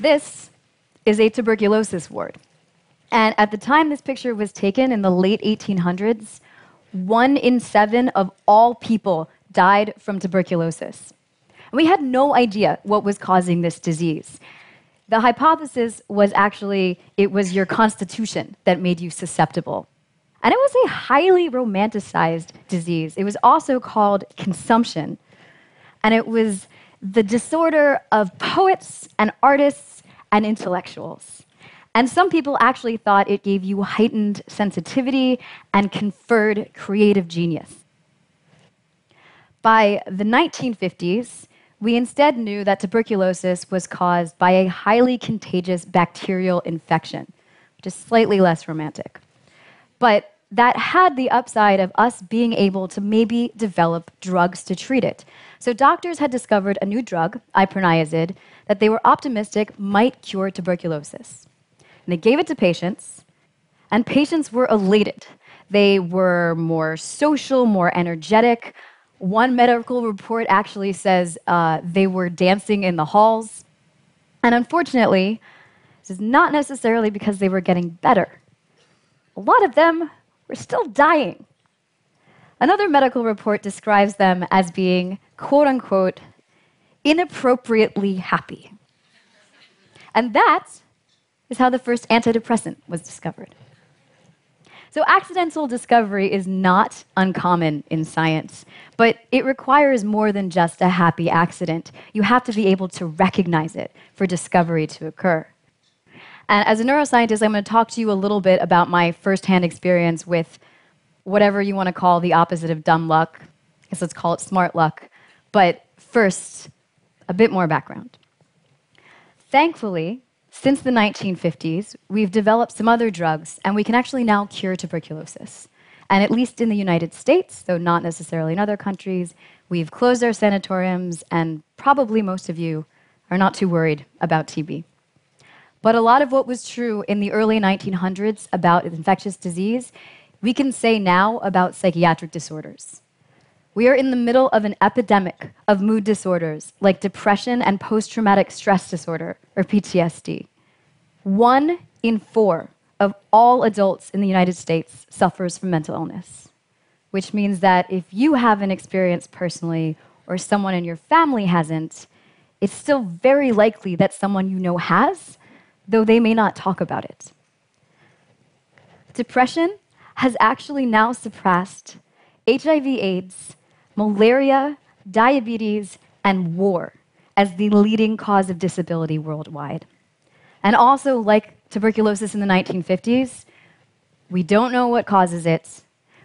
This is a tuberculosis ward. And at the time this picture was taken in the late 1800s, one in seven of all people died from tuberculosis. And we had no idea what was causing this disease. The hypothesis was actually it was your constitution that made you susceptible. And it was a highly romanticized disease. It was also called consumption. And it was the disorder of poets and artists and intellectuals. And some people actually thought it gave you heightened sensitivity and conferred creative genius. By the 1950s, we instead knew that tuberculosis was caused by a highly contagious bacterial infection, which is slightly less romantic. But that had the upside of us being able to maybe develop drugs to treat it. So doctors had discovered a new drug, iproniazid, that they were optimistic might cure tuberculosis. And they gave it to patients, and patients were elated. They were more social, more energetic, one medical report actually says uh, they were dancing in the halls. And unfortunately, this is not necessarily because they were getting better. A lot of them were still dying. Another medical report describes them as being, quote unquote, inappropriately happy. And that is how the first antidepressant was discovered. So, accidental discovery is not uncommon in science, but it requires more than just a happy accident. You have to be able to recognize it for discovery to occur. And as a neuroscientist, I'm going to talk to you a little bit about my firsthand experience with whatever you want to call the opposite of dumb luck. I guess let's call it smart luck. But first, a bit more background. Thankfully, since the 1950s, we've developed some other drugs, and we can actually now cure tuberculosis. And at least in the United States, though not necessarily in other countries, we've closed our sanatoriums, and probably most of you are not too worried about TB. But a lot of what was true in the early 1900s about infectious disease, we can say now about psychiatric disorders. We are in the middle of an epidemic of mood disorders like depression and post traumatic stress disorder, or PTSD. One in four of all adults in the United States suffers from mental illness, which means that if you haven't experienced personally or someone in your family hasn't, it's still very likely that someone you know has, though they may not talk about it. Depression has actually now surpassed HIV/AIDS malaria, diabetes, and war as the leading cause of disability worldwide. And also, like tuberculosis in the 1950s, we don't know what causes it.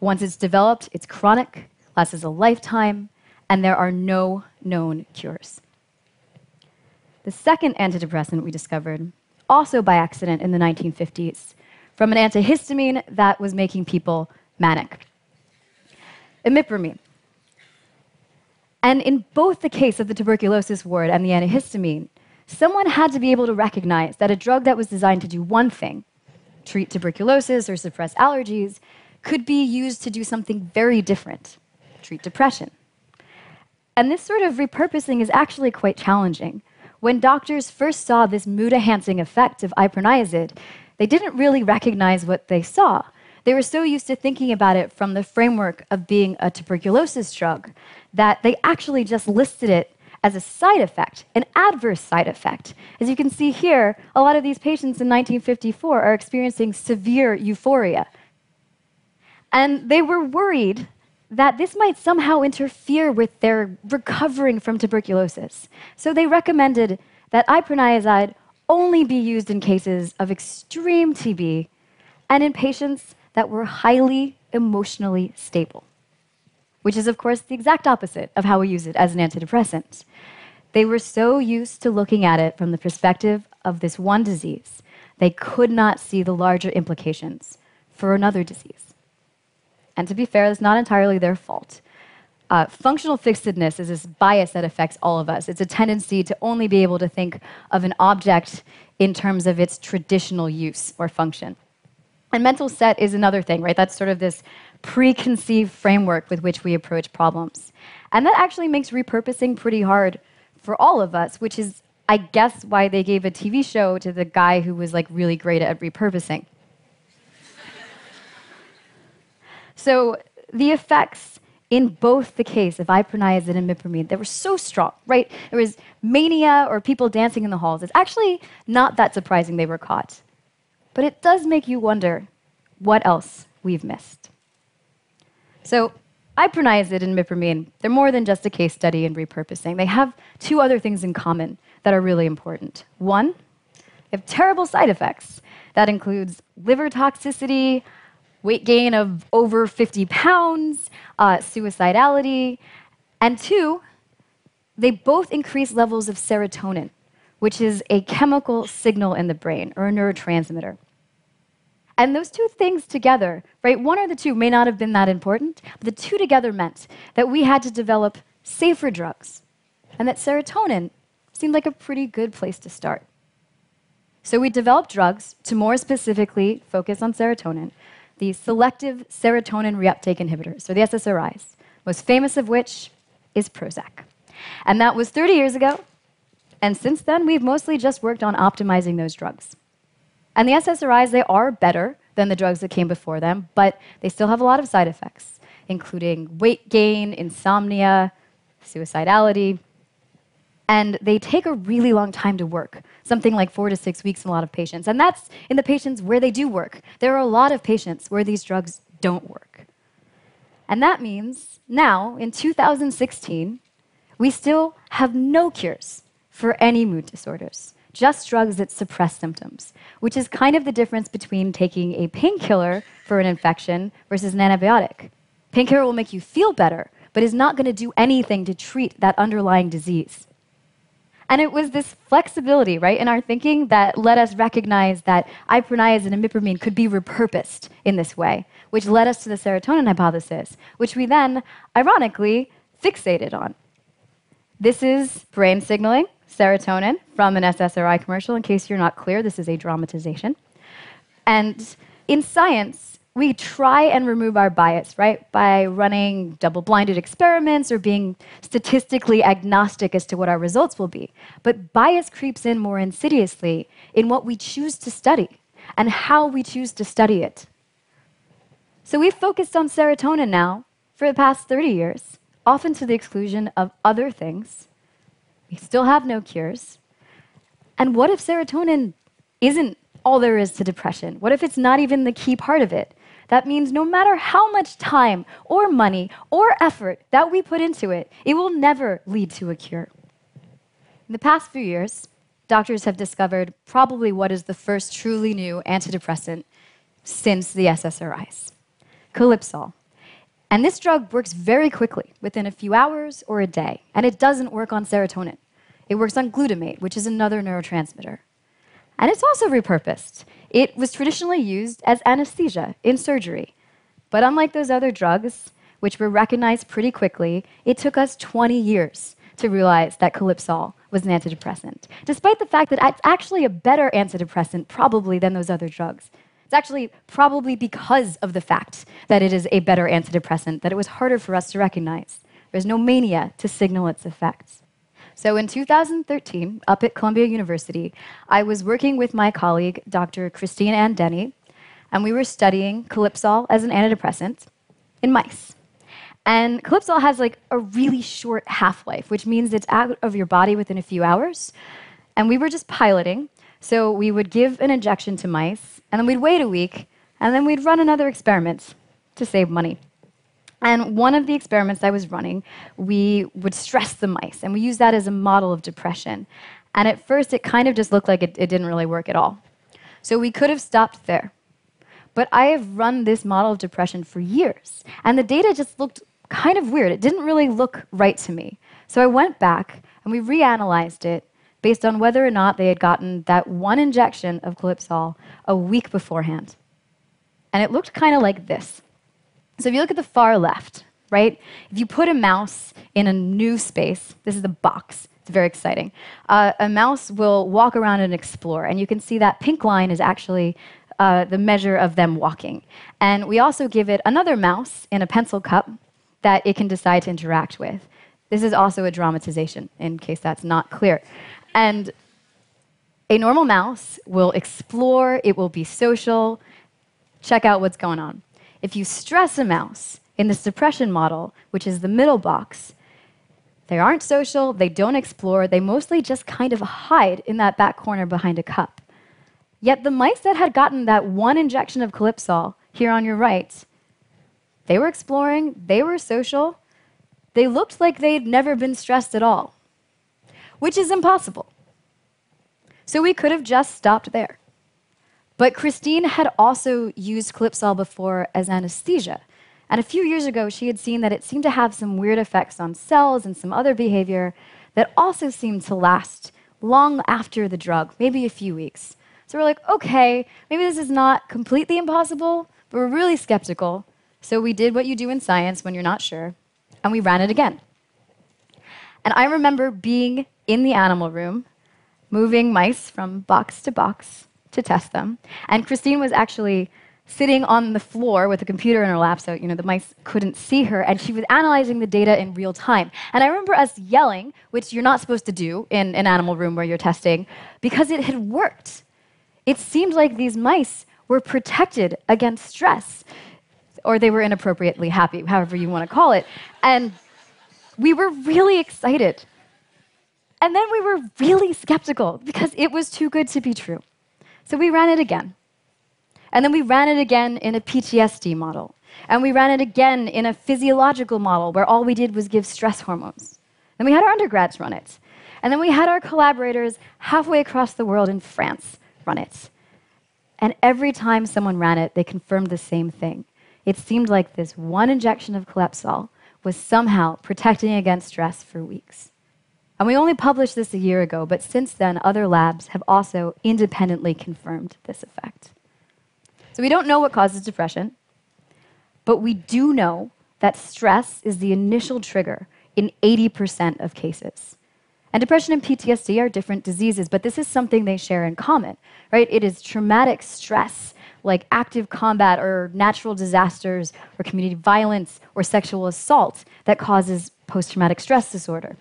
Once it's developed, it's chronic, lasts a lifetime, and there are no known cures. The second antidepressant we discovered, also by accident in the 1950s, from an antihistamine that was making people manic. Imipramine. And in both the case of the tuberculosis ward and the antihistamine, someone had to be able to recognize that a drug that was designed to do one thing, treat tuberculosis or suppress allergies, could be used to do something very different, treat depression. And this sort of repurposing is actually quite challenging. When doctors first saw this mood enhancing effect of iproniazid, they didn't really recognize what they saw. They were so used to thinking about it from the framework of being a tuberculosis drug that they actually just listed it as a side effect, an adverse side effect. As you can see here, a lot of these patients in 1954 are experiencing severe euphoria. And they were worried that this might somehow interfere with their recovering from tuberculosis. So they recommended that iproniazid only be used in cases of extreme TB and in patients that were highly emotionally stable, which is, of course, the exact opposite of how we use it as an antidepressant. They were so used to looking at it from the perspective of this one disease, they could not see the larger implications for another disease. And to be fair, it's not entirely their fault. Uh, functional fixedness is this bias that affects all of us. It's a tendency to only be able to think of an object in terms of its traditional use or function. And mental set is another thing, right? That's sort of this preconceived framework with which we approach problems. And that actually makes repurposing pretty hard for all of us, which is I guess why they gave a TV show to the guy who was like really great at repurposing. so the effects in both the case of iproniazid and imipramine, they were so strong, right? There was mania or people dancing in the halls. It's actually not that surprising they were caught. But it does make you wonder what else we've missed. So iproniazid and imipramine, they're more than just a case study in repurposing. They have two other things in common that are really important. One, they have terrible side effects. That includes liver toxicity, weight gain of over 50 pounds, uh, suicidality. And two, they both increase levels of serotonin, which is a chemical signal in the brain or a neurotransmitter. And those two things together, right, one or the two may not have been that important, but the two together meant that we had to develop safer drugs and that serotonin seemed like a pretty good place to start. So we developed drugs to more specifically focus on serotonin, the selective serotonin reuptake inhibitors, or the SSRIs, most famous of which is Prozac. And that was 30 years ago, and since then we've mostly just worked on optimizing those drugs. And the SSRIs, they are better than the drugs that came before them, but they still have a lot of side effects, including weight gain, insomnia, suicidality. And they take a really long time to work, something like four to six weeks in a lot of patients. And that's in the patients where they do work. There are a lot of patients where these drugs don't work. And that means now, in 2016, we still have no cures for any mood disorders just drugs that suppress symptoms, which is kind of the difference between taking a painkiller for an infection versus an antibiotic. Painkiller will make you feel better, but is not going to do anything to treat that underlying disease. And it was this flexibility, right, in our thinking that let us recognize that iproniazid and imipramine could be repurposed in this way, which led us to the serotonin hypothesis, which we then, ironically, fixated on. This is brain signaling serotonin from an SSRI commercial. In case you're not clear, this is a dramatization. And in science, we try and remove our bias, right? By running double blinded experiments or being statistically agnostic as to what our results will be. But bias creeps in more insidiously in what we choose to study and how we choose to study it. So we've focused on serotonin now for the past 30 years, often to the exclusion of other things we still have no cures. And what if serotonin isn't all there is to depression? What if it's not even the key part of it? That means no matter how much time or money or effort that we put into it, it will never lead to a cure. In the past few years, doctors have discovered probably what is the first truly new antidepressant since the SSRIs Calypsol. And this drug works very quickly, within a few hours or a day, and it doesn't work on serotonin. It works on glutamate, which is another neurotransmitter. And it's also repurposed. It was traditionally used as anesthesia in surgery. But unlike those other drugs, which were recognized pretty quickly, it took us 20 years to realize that Calypsol was an antidepressant, despite the fact that it's actually a better antidepressant, probably, than those other drugs. It's actually probably because of the fact that it is a better antidepressant that it was harder for us to recognize. There's no mania to signal its effects. So in 2013, up at Columbia University, I was working with my colleague, Dr. Christine Ann Denny, and we were studying Calypsol as an antidepressant in mice. And Calypsol has like a really short half life, which means it's out of your body within a few hours. And we were just piloting. So we would give an injection to mice, and then we'd wait a week, and then we'd run another experiment to save money. And one of the experiments I was running, we would stress the mice, and we used that as a model of depression. And at first, it kind of just looked like it, it didn't really work at all. So we could have stopped there. But I have run this model of depression for years, and the data just looked kind of weird. It didn't really look right to me. So I went back and we reanalyzed it based on whether or not they had gotten that one injection of Calypsol a week beforehand. And it looked kind of like this. So if you look at the far left, right, if you put a mouse in a new space, this is the box, it's very exciting. Uh, a mouse will walk around and explore, and you can see that pink line is actually uh, the measure of them walking. And we also give it another mouse in a pencil cup that it can decide to interact with. This is also a dramatization, in case that's not clear. And a normal mouse will explore, it will be social, check out what's going on. If you stress a mouse in the suppression model, which is the middle box, they aren't social, they don't explore, they mostly just kind of hide in that back corner behind a cup. Yet the mice that had gotten that one injection of Calypsol here on your right, they were exploring, they were social, they looked like they'd never been stressed at all, which is impossible. So we could have just stopped there. But Christine had also used Calypsol before as anesthesia. And a few years ago, she had seen that it seemed to have some weird effects on cells and some other behavior that also seemed to last long after the drug, maybe a few weeks. So we're like, okay, maybe this is not completely impossible, but we're really skeptical. So we did what you do in science when you're not sure, and we ran it again. And I remember being in the animal room, moving mice from box to box to test them. And Christine was actually sitting on the floor with a computer in her lap, so you know the mice couldn't see her, and she was analyzing the data in real time. And I remember us yelling, which you're not supposed to do in an animal room where you're testing, because it had worked. It seemed like these mice were protected against stress, or they were inappropriately happy, however you want to call it. And we were really excited. And then we were really skeptical because it was too good to be true. So we ran it again. And then we ran it again in a PTSD model. And we ran it again in a physiological model where all we did was give stress hormones. Then we had our undergrads run it. And then we had our collaborators halfway across the world in France run it. And every time someone ran it, they confirmed the same thing. It seemed like this one injection of Calypsol was somehow protecting against stress for weeks. And we only published this a year ago, but since then, other labs have also independently confirmed this effect. So we don't know what causes depression, but we do know that stress is the initial trigger in 80% of cases. And depression and PTSD are different diseases, but this is something they share in common, right? It is traumatic stress like active combat or natural disasters or community violence or sexual assault that causes post traumatic stress disorder.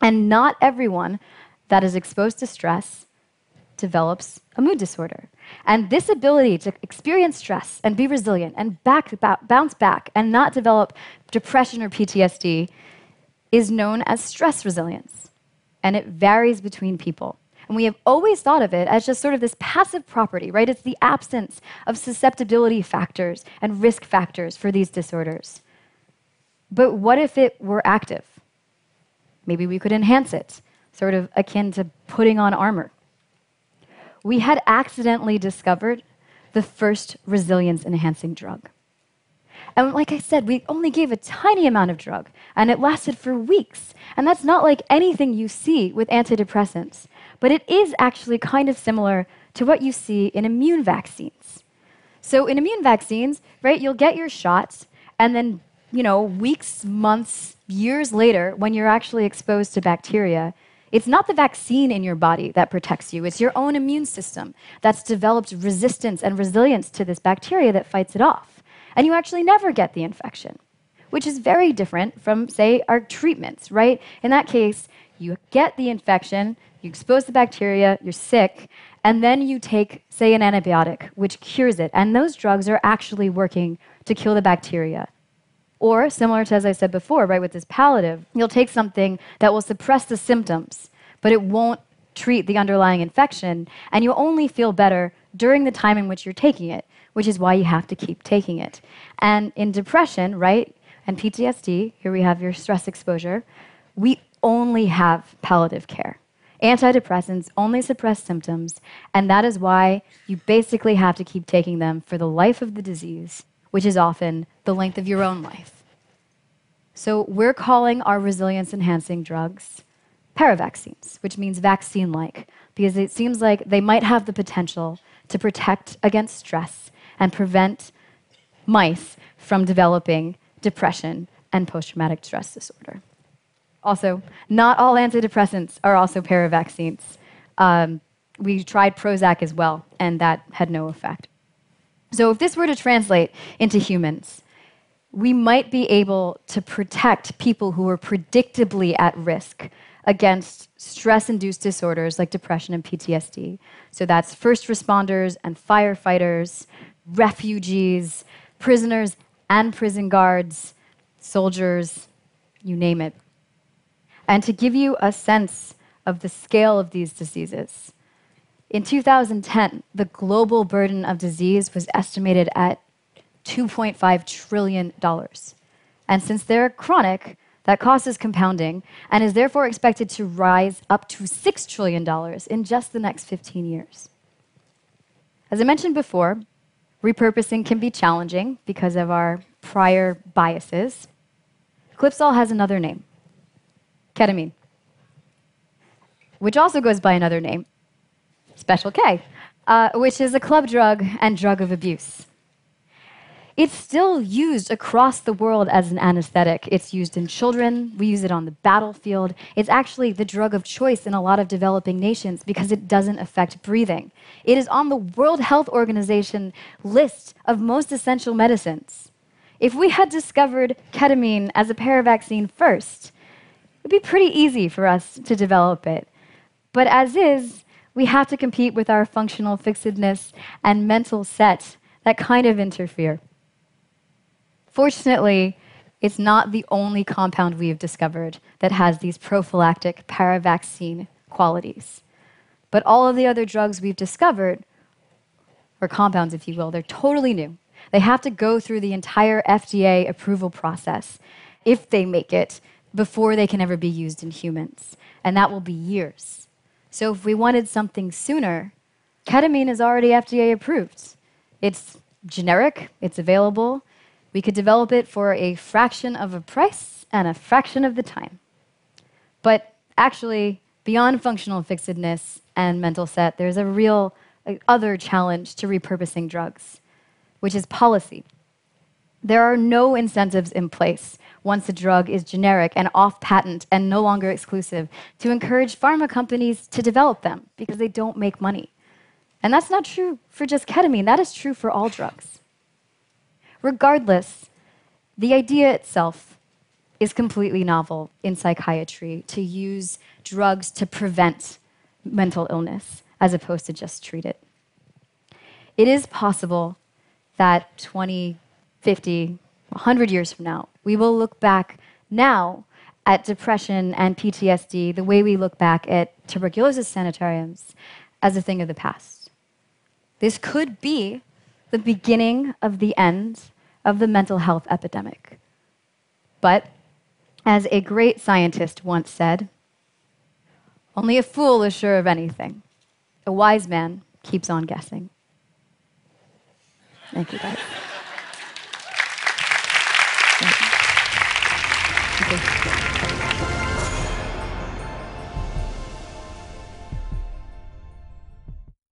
And not everyone that is exposed to stress develops a mood disorder. And this ability to experience stress and be resilient and back, bounce back and not develop depression or PTSD is known as stress resilience. And it varies between people. And we have always thought of it as just sort of this passive property, right? It's the absence of susceptibility factors and risk factors for these disorders. But what if it were active? Maybe we could enhance it, sort of akin to putting on armor. We had accidentally discovered the first resilience enhancing drug. And like I said, we only gave a tiny amount of drug, and it lasted for weeks. And that's not like anything you see with antidepressants, but it is actually kind of similar to what you see in immune vaccines. So in immune vaccines, right, you'll get your shots, and then, you know, weeks, months, years later, when you're actually exposed to bacteria, it's not the vaccine in your body that protects you, it's your own immune system that's developed resistance and resilience to this bacteria that fights it off. And you actually never get the infection, which is very different from, say, our treatments, right? In that case, you get the infection, you expose the bacteria, you're sick, and then you take, say, an antibiotic, which cures it. And those drugs are actually working to kill the bacteria. Or, similar to as I said before, right, with this palliative, you'll take something that will suppress the symptoms, but it won't treat the underlying infection, and you'll only feel better during the time in which you're taking it, which is why you have to keep taking it. And in depression, right, and PTSD, here we have your stress exposure, we only have palliative care. Antidepressants only suppress symptoms, and that is why you basically have to keep taking them for the life of the disease which is often the length of your own life. So we're calling our resilience enhancing drugs paravaccines, which means vaccine like, because it seems like they might have the potential to protect against stress and prevent mice from developing depression and post traumatic stress disorder. Also, not all antidepressants are also paravaccines. Um, we tried Prozac as well, and that had no effect. So, if this were to translate into humans, we might be able to protect people who are predictably at risk against stress induced disorders like depression and PTSD. So that's first responders and firefighters, refugees, prisoners and prison guards, soldiers, you name it. And to give you a sense of the scale of these diseases, in 2010, the global burden of disease was estimated at $2.5 trillion. And since they're chronic, that cost is compounding and is therefore expected to rise up to $6 trillion in just the next 15 years. As I mentioned before, repurposing can be challenging because of our prior biases. Calypsol has another name ketamine, which also goes by another name, Special K, uh, which is a club drug and drug of abuse. It's still used across the world as an anesthetic. It's used in children, we use it on the battlefield. It's actually the drug of choice in a lot of developing nations because it doesn't affect breathing. It is on the World Health Organization list of most essential medicines. If we had discovered ketamine as a paravaccine first, it'd be pretty easy for us to develop it. But as is, we have to compete with our functional fixedness and mental sets that kind of interfere. Fortunately, it's not the only compound we have discovered that has these prophylactic paravaccine qualities. But all of the other drugs we've discovered, or compounds, if you will, they're totally new. They have to go through the entire FDA approval process if they make it before they can ever be used in humans. And that will be years. So if we wanted something sooner, ketamine is already FDA approved. It's generic, it's available. We could develop it for a fraction of a price and a fraction of the time. But actually, beyond functional fixedness and mental set, there's a real uh, other challenge to repurposing drugs, which is policy. There are no incentives in place once a drug is generic and off patent and no longer exclusive to encourage pharma companies to develop them because they don't make money. And that's not true for just ketamine, that is true for all drugs. Regardless, the idea itself is completely novel in psychiatry to use drugs to prevent mental illness as opposed to just treat it. It is possible that 20, 50, 100 years from now, we will look back now at depression and PTSD the way we look back at tuberculosis sanitariums as a thing of the past. This could be the beginning of the end of the mental health epidemic. But, as a great scientist once said, only a fool is sure of anything. A wise man keeps on guessing. Thank you, guys.